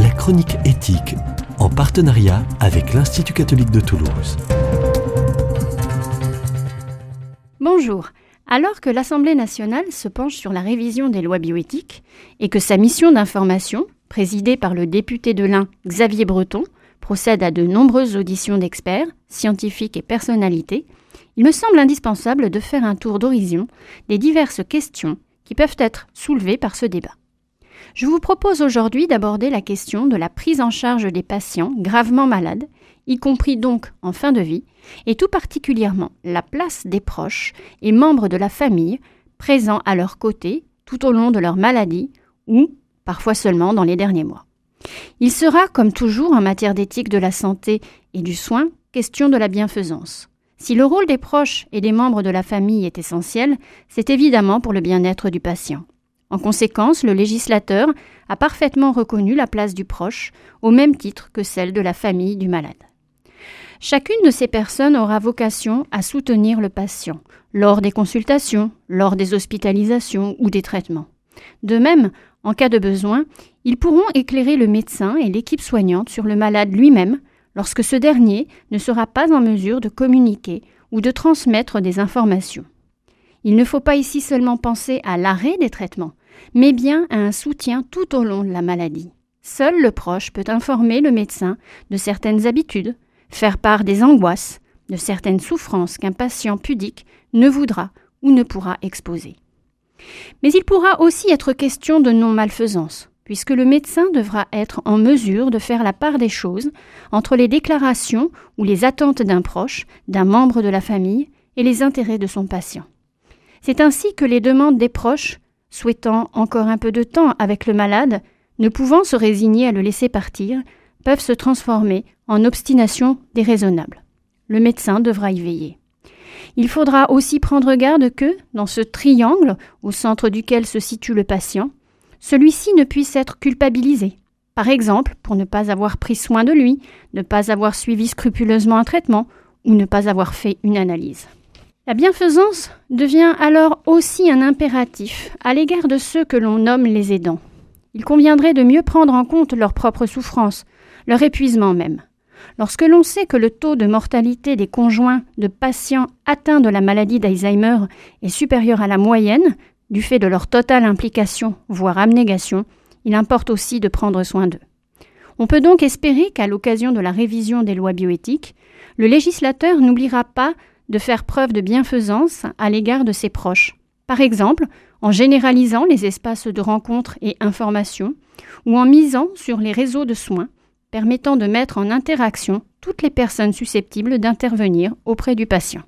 la chronique éthique, en partenariat avec l'Institut catholique de Toulouse. Bonjour. Alors que l'Assemblée nationale se penche sur la révision des lois bioéthiques et que sa mission d'information, présidée par le député de l'Ain Xavier Breton, procède à de nombreuses auditions d'experts, scientifiques et personnalités, il me semble indispensable de faire un tour d'horizon des diverses questions qui peuvent être soulevées par ce débat. Je vous propose aujourd'hui d'aborder la question de la prise en charge des patients gravement malades, y compris donc en fin de vie, et tout particulièrement la place des proches et membres de la famille présents à leur côté tout au long de leur maladie ou parfois seulement dans les derniers mois. Il sera, comme toujours en matière d'éthique de la santé et du soin, question de la bienfaisance. Si le rôle des proches et des membres de la famille est essentiel, c'est évidemment pour le bien-être du patient. En conséquence, le législateur a parfaitement reconnu la place du proche, au même titre que celle de la famille du malade. Chacune de ces personnes aura vocation à soutenir le patient lors des consultations, lors des hospitalisations ou des traitements. De même, en cas de besoin, ils pourront éclairer le médecin et l'équipe soignante sur le malade lui-même lorsque ce dernier ne sera pas en mesure de communiquer ou de transmettre des informations. Il ne faut pas ici seulement penser à l'arrêt des traitements, mais bien à un soutien tout au long de la maladie. Seul le proche peut informer le médecin de certaines habitudes, faire part des angoisses, de certaines souffrances qu'un patient pudique ne voudra ou ne pourra exposer. Mais il pourra aussi être question de non-malfaisance, puisque le médecin devra être en mesure de faire la part des choses entre les déclarations ou les attentes d'un proche, d'un membre de la famille, et les intérêts de son patient. C'est ainsi que les demandes des proches, souhaitant encore un peu de temps avec le malade, ne pouvant se résigner à le laisser partir, peuvent se transformer en obstination déraisonnable. Le médecin devra y veiller. Il faudra aussi prendre garde que, dans ce triangle au centre duquel se situe le patient, celui-ci ne puisse être culpabilisé. Par exemple, pour ne pas avoir pris soin de lui, ne pas avoir suivi scrupuleusement un traitement ou ne pas avoir fait une analyse. La bienfaisance devient alors aussi un impératif à l'égard de ceux que l'on nomme les aidants. Il conviendrait de mieux prendre en compte leurs propres souffrances, leur épuisement même. Lorsque l'on sait que le taux de mortalité des conjoints de patients atteints de la maladie d'Alzheimer est supérieur à la moyenne, du fait de leur totale implication, voire abnégation, il importe aussi de prendre soin d'eux. On peut donc espérer qu'à l'occasion de la révision des lois bioéthiques, le législateur n'oubliera pas de faire preuve de bienfaisance à l'égard de ses proches, par exemple en généralisant les espaces de rencontres et information, ou en misant sur les réseaux de soins, permettant de mettre en interaction toutes les personnes susceptibles d'intervenir auprès du patient.